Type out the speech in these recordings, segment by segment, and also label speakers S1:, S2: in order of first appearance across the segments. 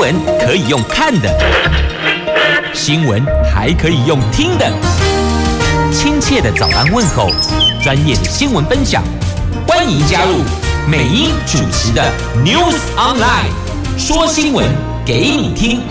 S1: 闻可以用看的，新闻还可以用听的。亲切的早安问候，专业的新闻分享，欢迎加入美英主持的 News Online，说新闻给你听。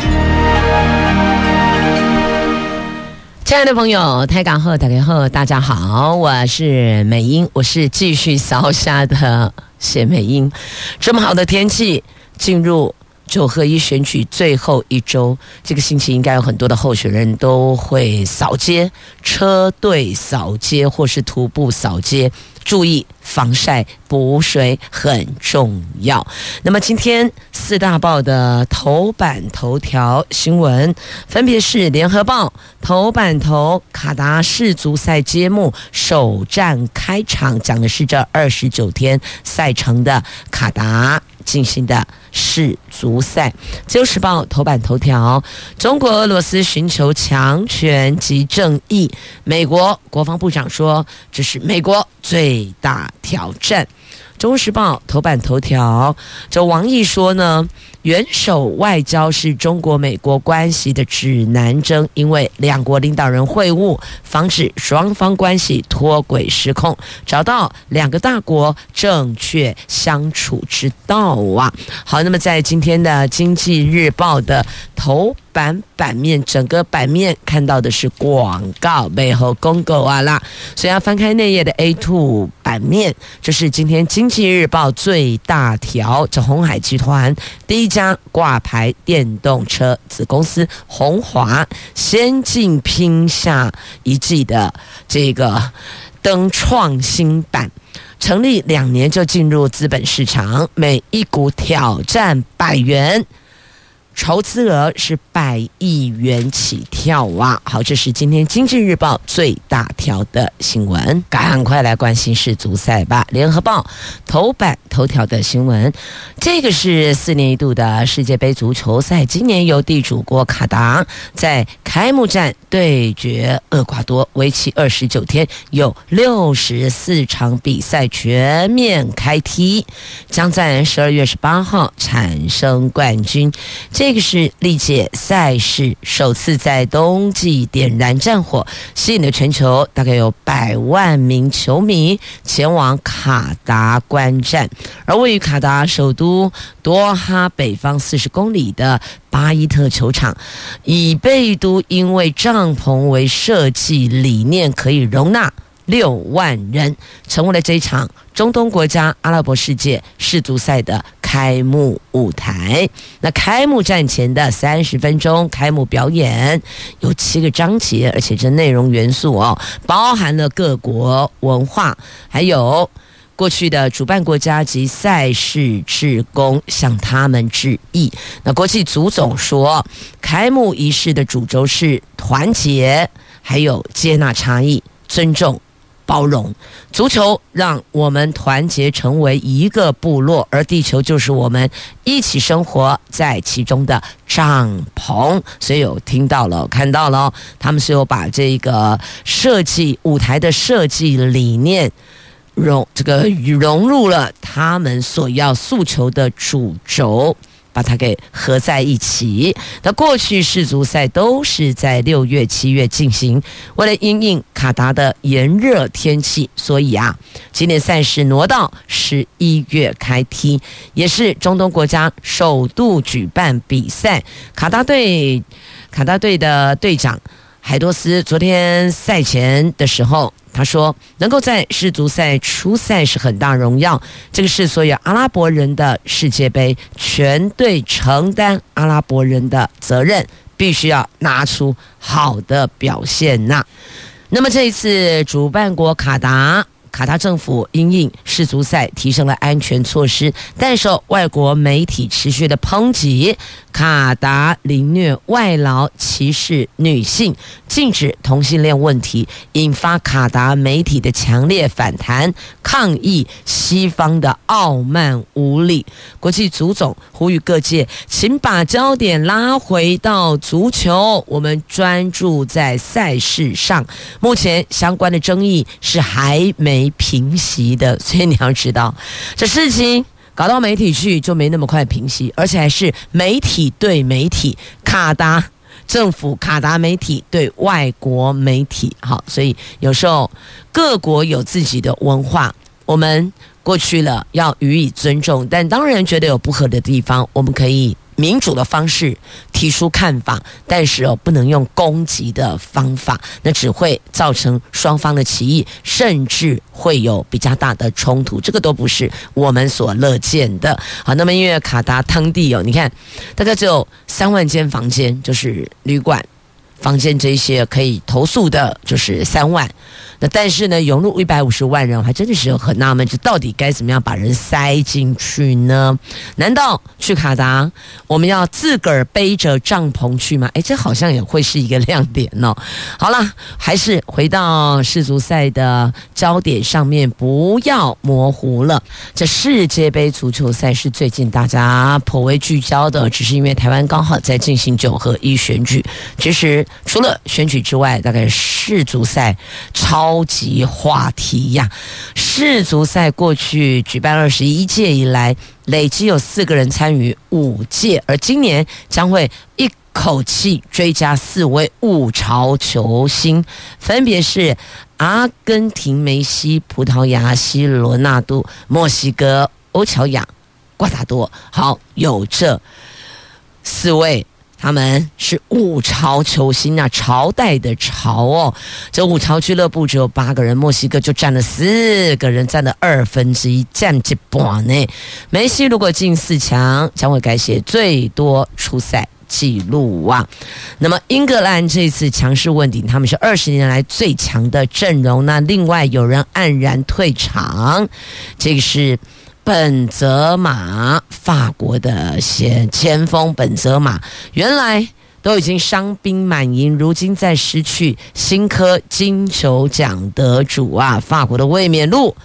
S2: 亲爱的朋友，台港后打开后，大家好，我是美英，我是继续扫下的谢美英。这么好的天气，进入。九合一选举最后一周，这个星期应该有很多的候选人都会扫街、车队扫街或是徒步扫街。注意防晒补水很重要。那么今天四大报的头版头条新闻，分别是《联合报》头版头卡达世足赛揭幕首战开场，讲的是这二十九天赛程的卡达。进行的世足赛，《自由时报》头版头条：中国俄罗斯寻求强权及正义。美国国防部长说，这是美国最大挑战。《中时报》头版头条：这王毅说呢。元首外交是中国美国关系的指南针，因为两国领导人会晤，防止双方关系脱轨失控，找到两个大国正确相处之道啊！好，那么在今天的《经济日报》的头版版面，整个版面看到的是广告背后公狗啊啦，所以要翻开内页的 A two 版面，这是今天《经济日报》最大条，这红海集团第一。家挂牌电动车子公司红华先进拼下一季的这个登创新板，成立两年就进入资本市场，每一股挑战百元。筹资额是百亿元起跳哇！好，这是今天《经济日报》最大条的新闻，赶快来关心世足赛吧。《联合报》头版头条的新闻，这个是四年一度的世界杯足球赛，今年由地主国卡达在开幕战对决厄瓜多，为期二十九天，有六十四场比赛全面开踢，将在十二月十八号产生冠军。这这个是历届赛事首次在冬季点燃战火，吸引了全球大概有百万名球迷前往卡达观战。而位于卡达首都多哈北方四十公里的巴伊特球场，以贝都因为帐篷为设计理念，可以容纳。六万人成为了这一场中东国家阿拉伯世界世足赛的开幕舞台。那开幕战前的三十分钟开幕表演有七个章节，而且这内容元素哦，包含了各国文化，还有过去的主办国家及赛事志工，向他们致意。那国际足总说，开幕仪式的主轴是团结，还有接纳差异，尊重。包容足球，让我们团结成为一个部落，而地球就是我们一起生活在其中的帐篷。所以有听到了，看到了，他们是有把这个设计舞台的设计理念融这个融入了他们所要诉求的主轴。把它给合在一起。那过去世足赛都是在六月、七月进行，为了因应卡达的炎热天气，所以啊，今年赛事挪到十一月开踢，也是中东国家首度举办比赛。卡达队，卡达队的队长海多斯昨天赛前的时候。他说：“能够在世足赛初赛是很大荣耀，这个是所有阿拉伯人的世界杯，全队承担阿拉伯人的责任，必须要拿出好的表现呐。那么这一次主办国卡达。”卡达政府因应世足赛提升了安全措施，但受外国媒体持续的抨击，卡达凌虐外劳、歧视女性、禁止同性恋问题，引发卡达媒体的强烈反弹，抗议西方的傲慢无礼。国际足总呼吁各界，请把焦点拉回到足球，我们专注在赛事上。目前相关的争议是还没。没平息的，所以你要知道，这事情搞到媒体去就没那么快平息，而且还是媒体对媒体，卡达政府、卡达媒体对外国媒体。好，所以有时候各国有自己的文化，我们过去了要予以尊重，但当然觉得有不合的地方，我们可以。民主的方式提出看法，但是哦，不能用攻击的方法，那只会造成双方的歧义，甚至会有比较大的冲突，这个都不是我们所乐见的。好，那么因为卡达汤地哦，你看大概只有三万间房间，就是旅馆房间这些可以投诉的，就是三万。那但是呢，涌入一百五十万人，我还真的是很纳闷，这到底该怎么样把人塞进去呢？难道去卡达，我们要自个儿背着帐篷去吗？哎，这好像也会是一个亮点哦。好了，还是回到世足赛的焦点上面，不要模糊了。这世界杯足球赛是最近大家颇为聚焦的，只是因为台湾刚好在进行九合一选举。其实除了选举之外，大概世足赛超。超级话题呀！世足赛过去举办二十一届以来，累计有四个人参与五届，而今年将会一口气追加四位物潮球星，分别是阿根廷梅西、葡萄牙 C 罗纳度、墨西哥欧乔亚、瓜达多。好，有这四位。他们是五朝球星啊，朝代的朝哦。这五朝俱乐部只有八个人，墨西哥就占了四个人，占了二分之一，占一半呢。梅西如果进四强，将会改写最多出赛纪录啊。那么英格兰这次强势问鼎，他们是二十年来最强的阵容。那另外有人黯然退场，这个是。本泽马，法国的前前锋本泽马，原来都已经伤兵满营，如今再失去新科金球奖得主啊，法国的卫冕路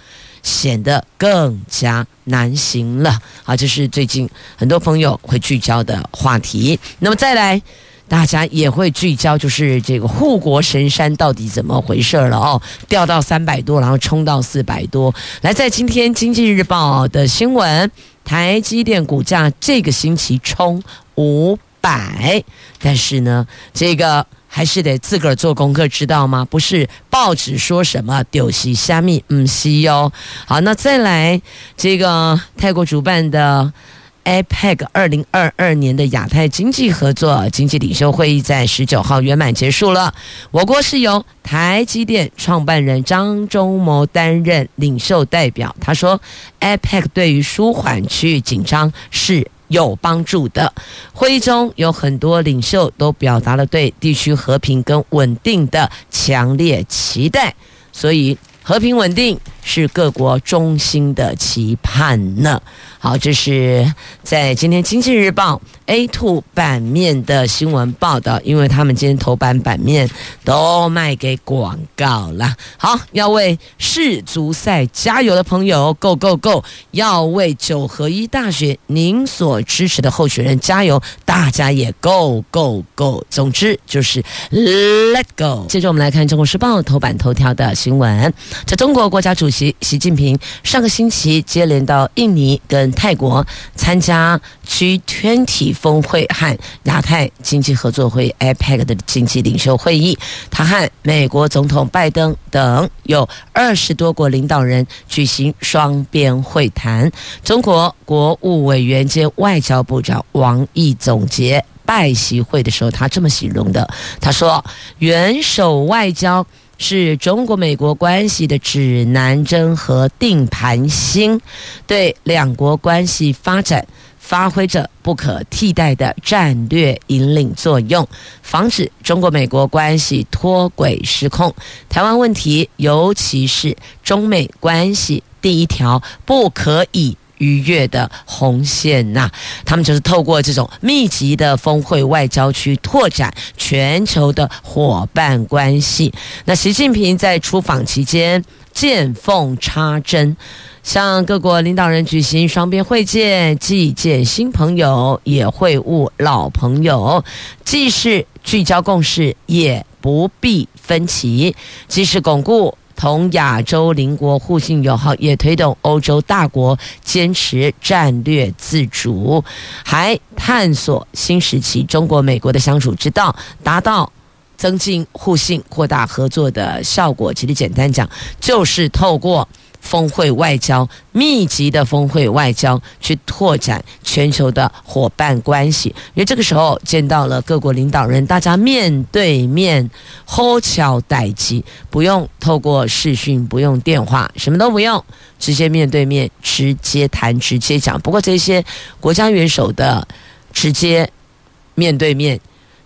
S2: 显得更加难行了。好，这是最近很多朋友会聚焦的话题。那么再来。大家也会聚焦，就是这个护国神山到底怎么回事了哦，掉到三百多，然后冲到四百多。来，在今天《经济日报》的新闻，台积电股价这个星期冲五百，但是呢，这个还是得自个儿做功课，知道吗？不是报纸说什么丢西虾米唔西哟。好，那再来这个泰国主办的。APEC 二零二二年的亚太经济合作经济领袖会议在十九号圆满结束了。我国是由台积电创办人张忠谋担任领袖代表。他说，APEC 对于舒缓区域紧张是有帮助的。会议中有很多领袖都表达了对地区和平跟稳定的强烈期待，所以和平稳定是各国衷心的期盼呢。好，这是在今天《经济日报》A2 版面的新闻报道，因为他们今天头版版面都卖给广告了。好，要为世足赛加油的朋友，Go Go Go！要为九合一大学您所支持的候选人加油，大家也 Go Go Go！总之就是 Let Go！接着我们来看《中国时报》头版头条的新闻，在中国国家主席习近平上个星期接连到印尼跟泰国参加 G20 峰会和亚太经济合作会 APEC 的经济领袖会议，他和美国总统拜登等有二十多国领导人举行双边会谈。中国国务委员兼外交部长王毅总结拜习会的时候，他这么形容的：他说，元首外交。是中国美国关系的指南针和定盘星，对两国关系发展发挥着不可替代的战略引领作用，防止中国美国关系脱轨失控。台湾问题，尤其是中美关系第一条不可以逾越的红线呐、他们就是透过这种密集的峰会外交区拓展全球的伙伴关系。那习近平在出访期间见缝插针，向各国领导人举行双边会见，既见新朋友，也会晤老朋友，既是聚焦共识，也不避分歧，既是巩固。同亚洲邻国互信友好，也推动欧洲大国坚持战略自主，还探索新时期中国美国的相处之道，达到增进互信、扩大合作的效果。其实简单讲，就是透过。峰会外交，密集的峰会外交，去拓展全球的伙伴关系。因为这个时候见到了各国领导人，大家面对面，吼巧代机，不用透过视讯，不用电话，什么都不用，直接面对面，直接谈，直接讲。不过这些国家元首的直接面对面，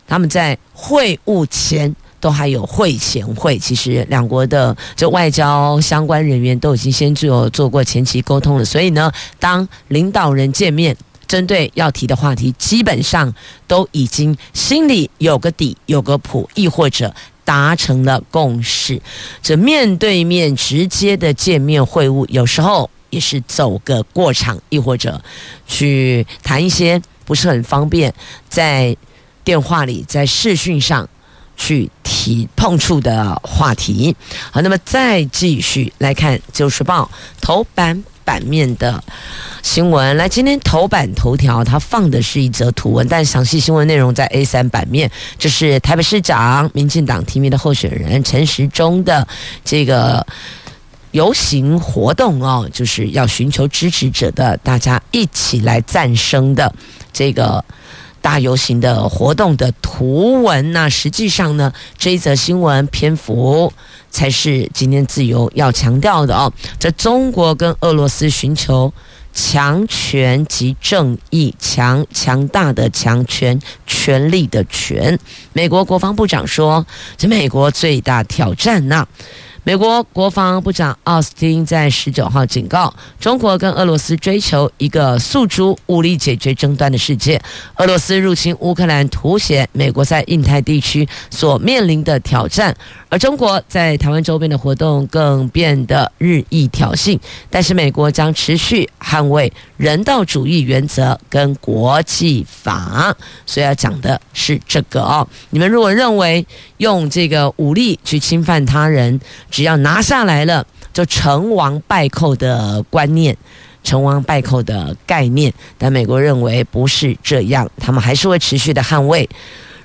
S2: 他们在会晤前。都还有会前会，其实两国的这外交相关人员都已经先做做过前期沟通了，所以呢，当领导人见面，针对要提的话题，基本上都已经心里有个底，有个谱，亦或者达成了共识。这面对面直接的见面会晤，有时候也是走个过场，亦或者去谈一些不是很方便在电话里、在视讯上。去提碰触的话题，好，那么再继续来看《旧时报》头版版面的新闻。来，今天头版头条它放的是一则图文，但详细新闻内容在 A 三版面。这是台北市长民进党提名的候选人陈时中的这个游行活动哦，就是要寻求支持者的大家一起来赞声的这个。大游行的活动的图文那，实际上呢，这一则新闻篇幅才是今天自由要强调的哦。在中国跟俄罗斯寻求强权及正义，强强大的强权，权力的权。美国国防部长说，这美国最大挑战呢。美国国防部长奥斯汀在十九号警告，中国跟俄罗斯追求一个诉诸武力解决争端的世界。俄罗斯入侵乌克兰，凸显美国在印太地区所面临的挑战，而中国在台湾周边的活动更变得日益挑衅。但是，美国将持续捍卫人道主义原则跟国际法。所以要讲的是这个哦。你们如果认为用这个武力去侵犯他人，只要拿下来了，就成王败寇的观念，成王败寇的概念，但美国认为不是这样，他们还是会持续的捍卫。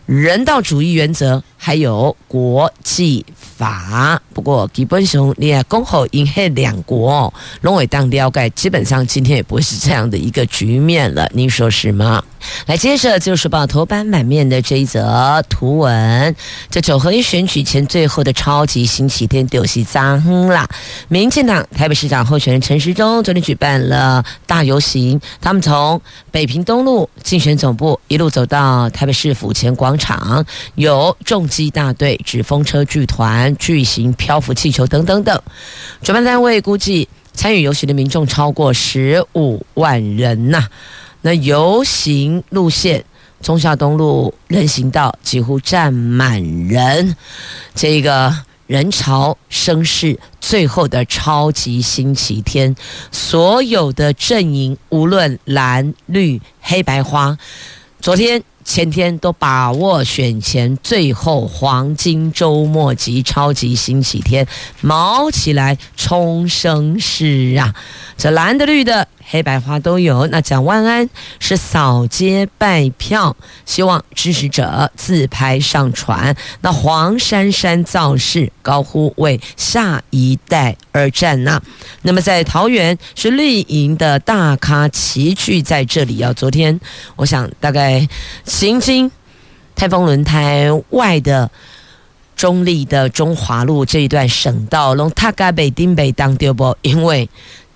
S2: 人道主义原则。还有国际法，不过基本上你看，恭候因黑两国龙尾当了解，基本上今天也不会是这样的一个局面了，您说是吗？来，接着就是报头版版面的这一则图文，这九合一选举前最后的超级星期天丢西脏啦！民进党台北市长候选人陈时中昨天举办了大游行，他们从北平东路竞选总部一路走到台北市府前广场，有重。机大队、纸风车剧团、巨型漂浮气球等等等，主办单位估计参与游行的民众超过十五万人呐、那游行路线，中孝东路人行道几乎站满人，这个人潮声势，最后的超级星期天，所有的阵营无论蓝绿黑白花，昨天。前天都把握选前最后黄金周末及超级星期天，卯起来冲声势啊！这蓝的绿的。黑白花都有。那蒋万安是扫街拜票，希望支持者自拍上传。那黄珊珊造势，高呼为下一代而战呐、那么在桃园是绿营的大咖齐聚在这里啊。昨天我想大概行经泰丰轮胎外的中立的中华路这一段省道，龙塔嘎北丁北当丢不？因为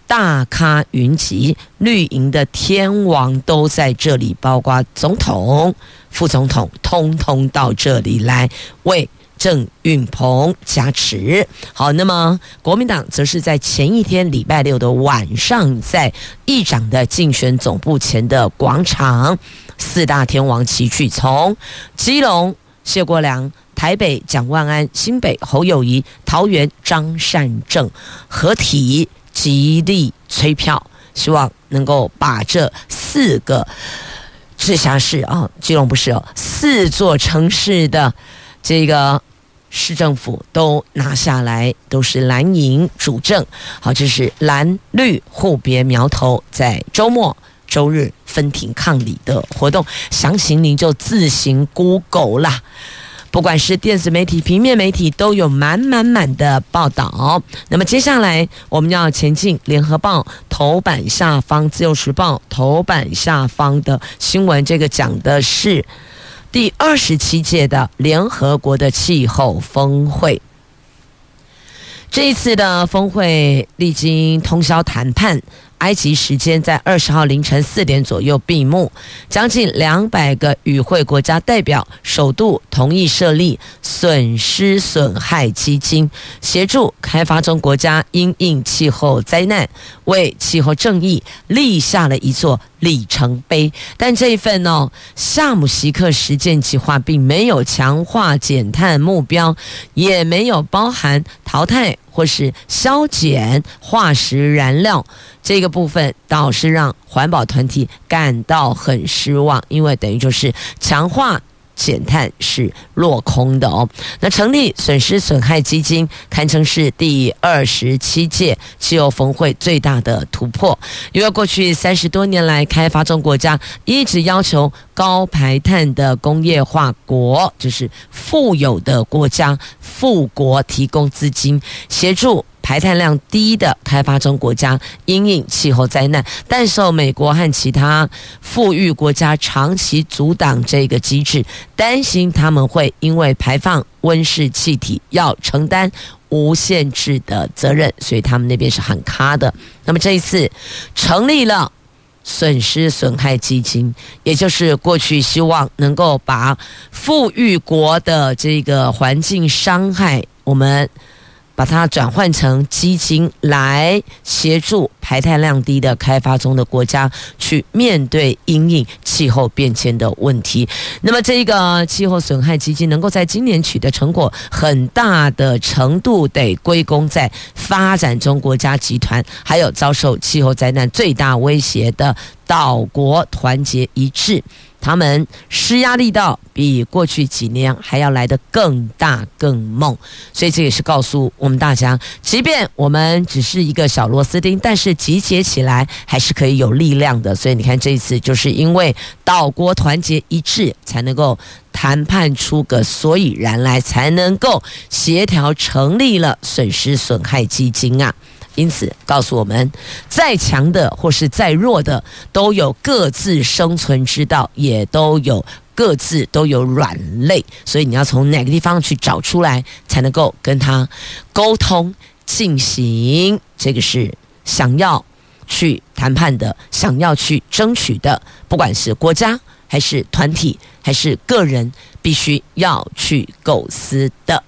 S2: 大咖云集，绿营的天王都在这里，包括总统、副总统，通通到这里来为郑运鹏加持。好，那么国民党则是在前一天礼拜六的晚上，在议长的竞选总部前的广场，四大天王齐聚，从基隆谢国梁、台北蒋万安、新北侯友谊、桃园张善政合体。极力催票，希望能够把这四个直辖市啊，基隆不是哦，四座城市的这个市政府都拿下来，都是蓝营主政。好，这是蓝绿互别苗头，在周末、周日分庭抗礼的活动，详情您就自行 Google 啦。不管是电子媒体、平面媒体，都有满满满的报道。那么接下来我们要前进，《联合报》头版下方，《自由时报》头版下方的新闻，这个讲的是第二十七届的联合国的气候峰会。这一次的峰会历经通宵谈判。埃及时间在二十号凌晨四点左右闭幕，将近两百个与会国家代表首度同意设立损失损害基金，协助开发中国家因应气候灾难，为气候正义立下了一座里程碑。但这一份哦，夏姆西克实践计划并没有强化减碳目标，也没有包含淘汰或是削减化石燃料。这个部分倒是让环保团体感到很失望，因为等于就是强化减碳是落空的哦。那成立损失损害基金，堪称是第二十七届气候峰会最大的突破，因为过去三十多年来，开发中国家一直要求高排碳的工业化国，就是富有的国家富国提供资金协助。排碳量低的开发中国家因应气候灾难，但受美国和其他富裕国家长期阻挡这个机制，担心他们会因为排放温室气体要承担无限制的责任，所以他们那边是很卡的。那么这一次成立了损失损害基金，也就是过去希望能够把富裕国的这个环境伤害我们。把它转换成基金来协助排碳量低的开发中的国家去面对因应气候变迁的问题。那么，这个气候损害基金能够在今年取得成果，很大的程度得归功在发展中国家集团，还有遭受气候灾难最大威胁的岛国团结一致。他们施压力道比过去几年还要来得更大更猛，所以这也是告诉我们大家，即便我们只是一个小螺丝钉，但是集结起来还是可以有力量的。所以你看，这一次就是因为岛国团结一致，才能够谈判出个所以然来，才能够协调成立了损失损害基金啊。因此，告诉我们，再强的或是再弱的，都有各自生存之道，也都有各自都有软肋。所以，你要从哪个地方去找出来，才能够跟他沟通进行。这个是想要去谈判的，想要去争取的，不管是国家还是团体还是个人，必须要去构思的。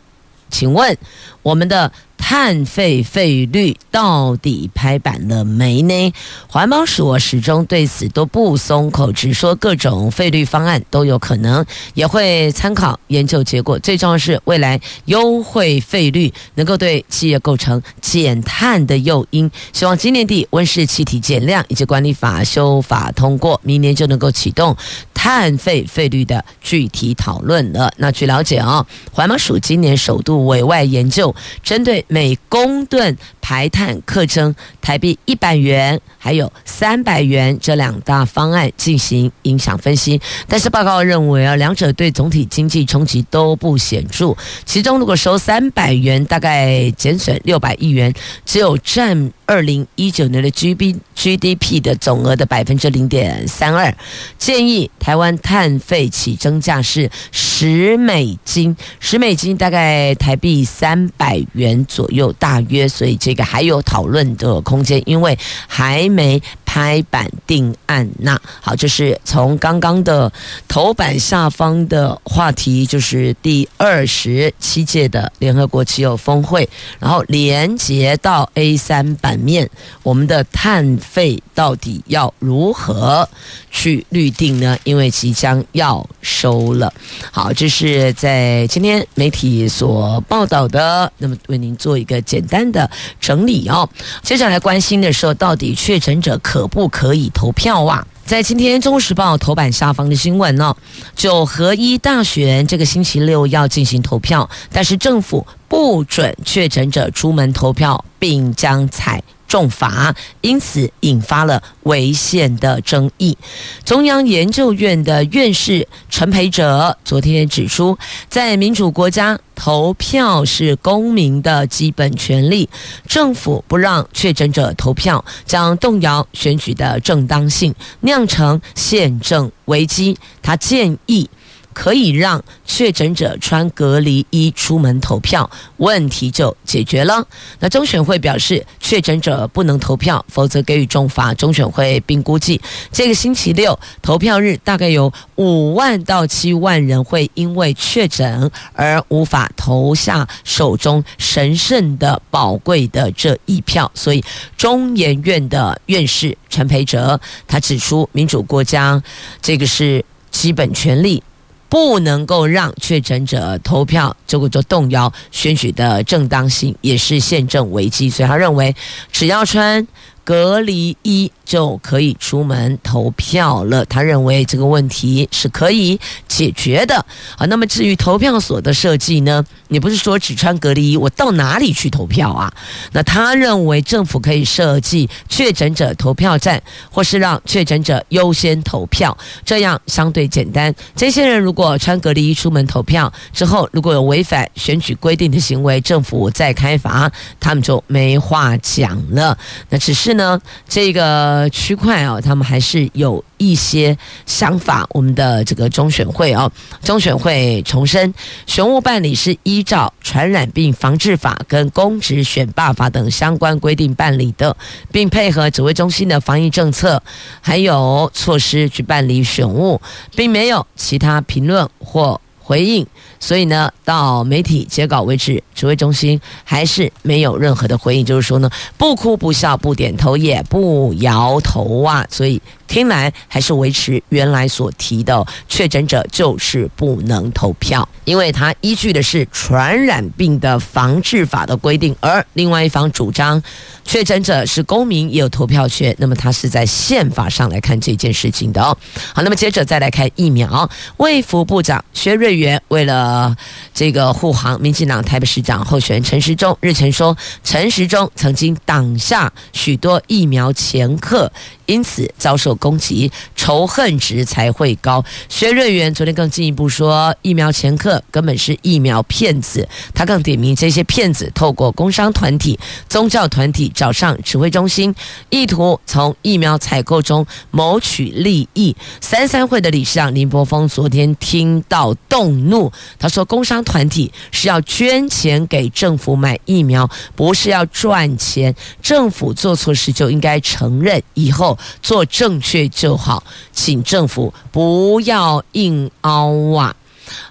S2: 请问我们的。碳费费率到底拍板了没呢？环保署始终对此都不松口，只说各种费率方案都有可能，也会参考研究结果。最重要是未来优惠费率能够对企业构成减碳的诱因。希望今年底温室气体减量以及管理法修法通过，明年就能够启动碳费费率的具体讨论了。那据了解啊，环保署今年首度委外研究，针对每每公吨排碳课征台币一百元，还有三百元这两大方案进行影响分析，但是报告认为啊，两者对总体经济冲击都不显著。其中如果收三百元，大概减损六百亿元，只有占二零一九年的 G B G D P 的总额的百分之零点三二。建议台湾碳费起征价是十美金，十美金大概台币三百元左右。大约，所以这个还有讨论的空间，因为还没拍板定案。那好，就是从刚刚的头版下方的话题，就是第二十七届的联合国气候峰会，然后连接到 A 三版面，我们的碳费到底要如何去预定呢？因为即将要收了。好，这是在今天媒体所报道的，那么为您做。一个简单的整理哦，接下来关心的时候，到底确诊者可可不可以投票啊？在今天《中国时报》头版下方的新闻呢，九合一大选这个星期六要进行投票，但是政府不准确诊者出门投票，并将采重罚，因此引发了违宪的争议。中央研究院的院士陈培哲昨天指出，在民主国家，投票是公民的基本权利，政府不让确诊者投票，将动摇选举的正当性，酿成宪政危机。他建议。可以让确诊者穿隔离衣出门投票，问题就解决了。那中选会表示，确诊者不能投票，否则给予重罚。中选会并估计，这个星期六投票日大概有五万到七万人会因为确诊而无法投下手中神圣的宝贵的这一票。所以，中研院的院士陈培哲他指出，民主国家这个是基本权利。不能够让确诊者投票，结果就动摇选举的正当性，也是宪政危机。所以他认为，只要穿隔离衣就可以出门投票了。他认为这个问题是可以解决的。好，那么至于投票所的设计呢？你不是说只穿隔离衣，我到哪里去投票啊？那他认为政府可以设计确诊者投票站，或是让确诊者优先投票，这样相对简单。这些人如果穿隔离衣出门投票之后，如果有违反选举规定的行为，政府再开罚，他们就没话讲了。那只是呢。这个区块啊，他们还是有一些想法。我们的这个中选会啊，中选会重申，选务办理是依照传染病防治法跟公职选罢法等相关规定办理的，并配合指挥中心的防疫政策还有措施去办理选务，并没有其他评论或回应。所以呢，到媒体截稿为止，指挥中心还是没有任何的回应，就是说呢，不哭不笑不点头也不摇头啊，所以。听来还是维持原来所提的确诊者就是不能投票，因为他依据的是传染病的防治法的规定，而另外一方主张确诊者是公民也有投票权，那么他是在宪法上来看这件事情的哦。好，那么接着再来看疫苗，卫福部长薛瑞元为了这个护航民进党台北市长候选人陈时中，日前说陈时中曾经挡下许多疫苗前客。因此遭受攻击，仇恨值才会高。薛瑞元昨天更进一步说，疫苗前客根本是疫苗骗子。他更点名这些骗子透过工商团体、宗教团体找上指挥中心，意图从疫苗采购中谋取利益。三三会的理事长林柏峰昨天听到动怒，他说：“工商团体是要捐钱给政府买疫苗，不是要赚钱。政府做错事就应该承认，以后。”做正确就好，请政府不要硬凹啊！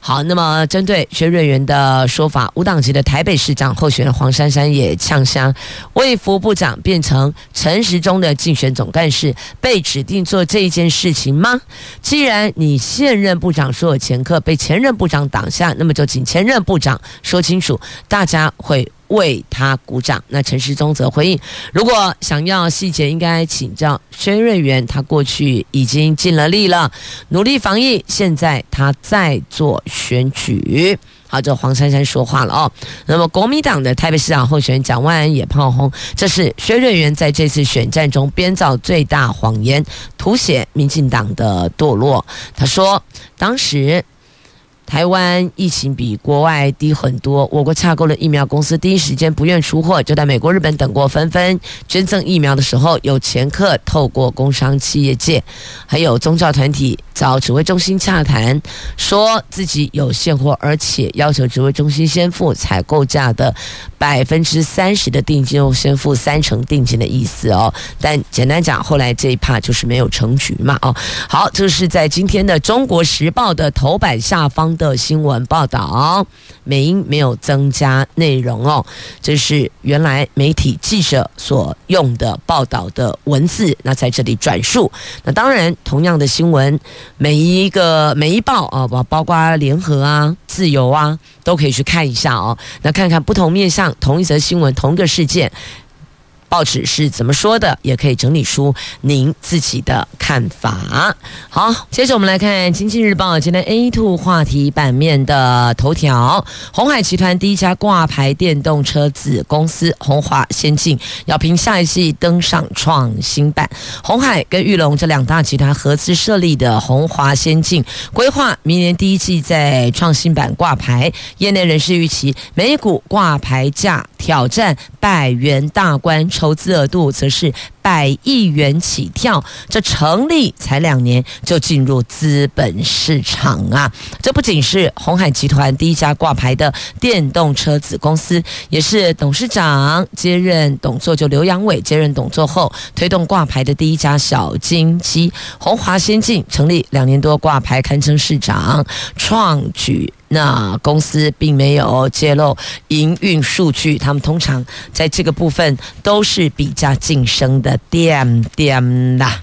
S2: 好，那么针对薛瑞元的说法，无党籍的台北市长候选人黄珊珊也呛声，卫福部长变成陈时中的竞选总干事，被指定做这一件事情吗？既然你现任部长说有前科，被前任部长挡下，那么就请前任部长说清楚，大家会。为他鼓掌。那陈时中则回应：如果想要细节，应该请教薛瑞元。他过去已经尽了力了，努力防疫。现在他在做选举。好，这黄珊珊说话了哦。那么国民党的台北市长候选人蒋万安也炮轰，这是薛瑞元在这次选战中编造最大谎言，凸显民进党的堕落。他说，当时。台湾疫情比国外低很多，我国洽购的疫苗公司第一时间不愿出货，就在美国、日本等国纷纷捐赠疫苗的时候，有前客透过工商企业界，还有宗教团体找指挥中心洽谈，说自己有现货，而且要求指挥中心先付采购价的百分之三十的定金，又先付三成定金的意思哦。但简单讲，后来这一趴就是没有成局嘛。哦，好，这是在今天的《中国时报》的头版下方。的新闻报道，美英没有增加内容哦，这是原来媒体记者所用的报道的文字，那在这里转述。那当然，同样的新闻，每一个每一报啊，包包括联合啊、自由啊，都可以去看一下哦。那看看不同面向，同一则新闻，同一个事件。报纸是怎么说的，也可以整理出您自己的看法。好，接着我们来看《经济日报》今天 A two 话题版面的头条：鸿海集团第一家挂牌电动车子公司鸿华先进要凭下一季登上创新版。鸿海跟玉龙这两大集团合资设立的鸿华先进，规划明年第一季在创新版挂牌。业内人士预期，每股挂牌价挑战百元大关，投资额度则是百亿元起跳。这成立才两年就进入资本市场啊！这不仅是鸿海集团第一家挂牌的电动车子公司，也是董事长接任董座，就刘阳伟接任董座后推动挂牌的第一家小金鸡。红华先进成立两年多挂牌，堪称市长创举。那公司并没有揭露营运数据，他们通常在这个部分都是比较谨慎的点点啦。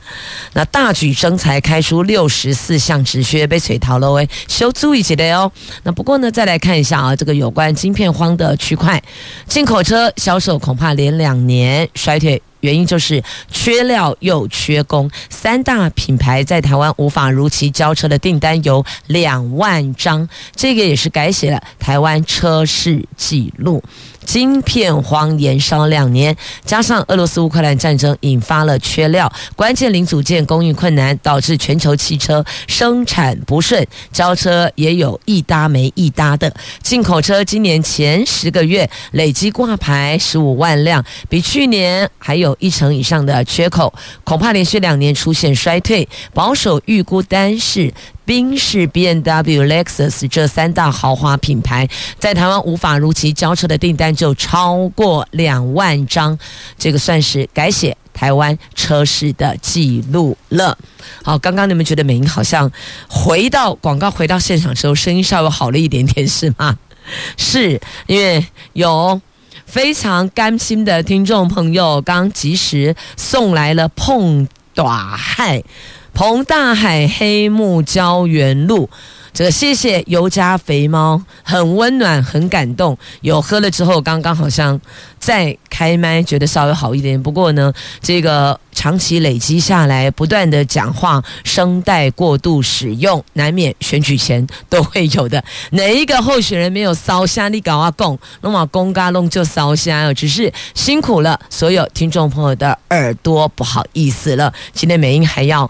S2: 那大举征才开出六十四项职缺被取逃了，喂，修租一起来哦。那不过呢，再来看一下啊，这个有关晶片荒的区块，进口车销售恐怕连两年衰退。原因就是缺料又缺工，三大品牌在台湾无法如期交车的订单有两万张，这个也是改写了台湾车市纪录。晶片荒延烧两年，加上俄罗斯乌克兰战争引发了缺料，关键零组件供应困难，导致全球汽车生产不顺，交车也有一搭没一搭的。进口车今年前十个月累计挂牌十五万辆，比去年还有一成以上的缺口，恐怕连续两年出现衰退。保守预估单是。宾士、B N W、Lexus 这三大豪华品牌在台湾无法如期交车的订单就超过两万张，这个算是改写台湾车市的记录了。好，刚刚你们觉得美英好像回到广告回到现场之后声音稍微好了一点点是吗？是因为有非常甘心的听众朋友刚及时送来了碰短害。彭大海黑木胶原露，这个谢谢尤家肥猫，很温暖，很感动。有喝了之后，刚刚好像再开麦，觉得稍微好一点。不过呢，这个。长期累积下来，不断的讲话，声带过度使用，难免选举前都会有的。哪一个候选人没有烧香？你搞啊贡，弄嘛公嘎弄就烧香，只是辛苦了所有听众朋友的耳朵，不好意思了。今天美英还要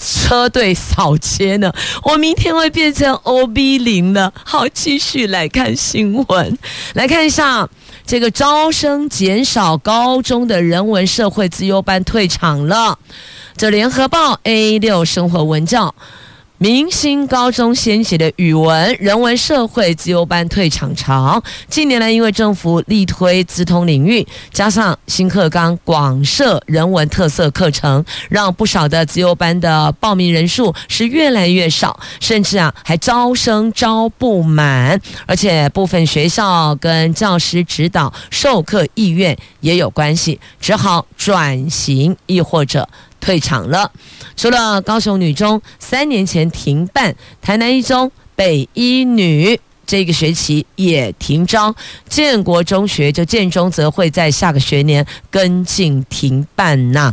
S2: 车队扫街呢，我明天会变成 OB 零了。好，继续来看新闻，来看一下。这个招生减少，高中的人文社会资优班退场了。这联合报 A 六生活文教。明星高中掀起的语文、人文、社会自由班退场潮。近年来，因为政府力推资通领域，加上新课纲广设人文特色课程，让不少的自由班的报名人数是越来越少，甚至啊还招生招不满。而且部分学校跟教师指导授课意愿也有关系，只好转型，亦或者。退场了。除了高雄女中三年前停办，台南一中、北一女这个学期也停招，建国中学就建中则会在下个学年跟进停办呐。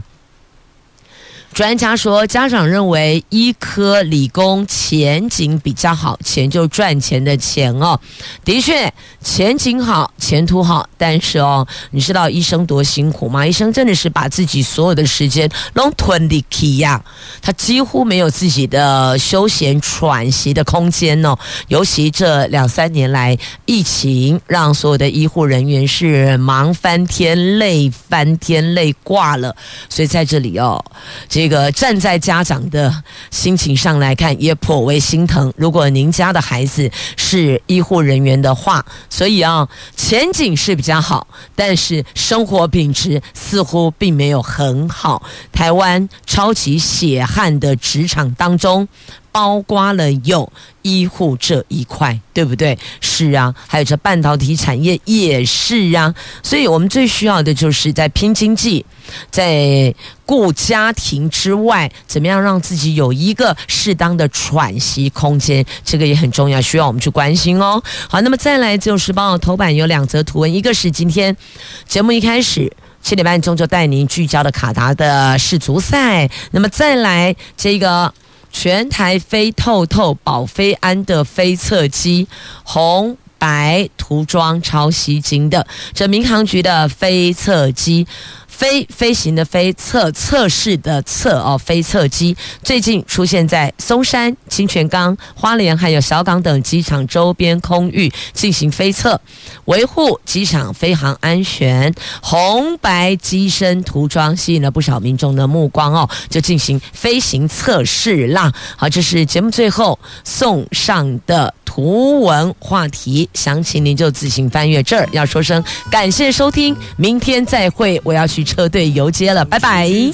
S2: 专家说，家长认为医科、理工前景比较好，钱就赚钱的钱哦。的确，前景好，前途好，但是哦，你知道医生多辛苦吗？医生真的是把自己所有的时间都吞进去呀，他几乎没有自己的休闲喘息的空间哦。尤其这两三年来，疫情让所有的医护人员是忙翻天、累翻天、累挂了，所以在这里哦，这这个站在家长的心情上来看，也颇为心疼。如果您家的孩子是医护人员的话，所以啊，前景是比较好，但是生活品质似乎并没有很好。台湾超级血汗的职场当中。包括了有医护这一块，对不对？是啊，还有这半导体产业也是啊。所以我们最需要的就是在拼经济，在顾家庭之外，怎么样让自己有一个适当的喘息空间，这个也很重要，需要我们去关心哦。好，那么再来就是《帮我》头版有两则图文，一个是今天节目一开始。七点半钟就带您聚焦的卡达的世足赛。那么再来这个全台飞透透保飞安的飞测机红白涂装超吸睛的，这民航局的飞测机。飞飞行的飞测测试的测哦，飞测机最近出现在松山、清泉岗、花莲还有小港等机场周边空域进行飞测，维护机场飞航安全。红白机身涂装吸引了不少民众的目光哦，就进行飞行测试啦。好，这是节目最后送上的图文话题，详情您就自行翻阅这儿。要说声感谢收听，明天再会，我要去。车队游街了，拜拜。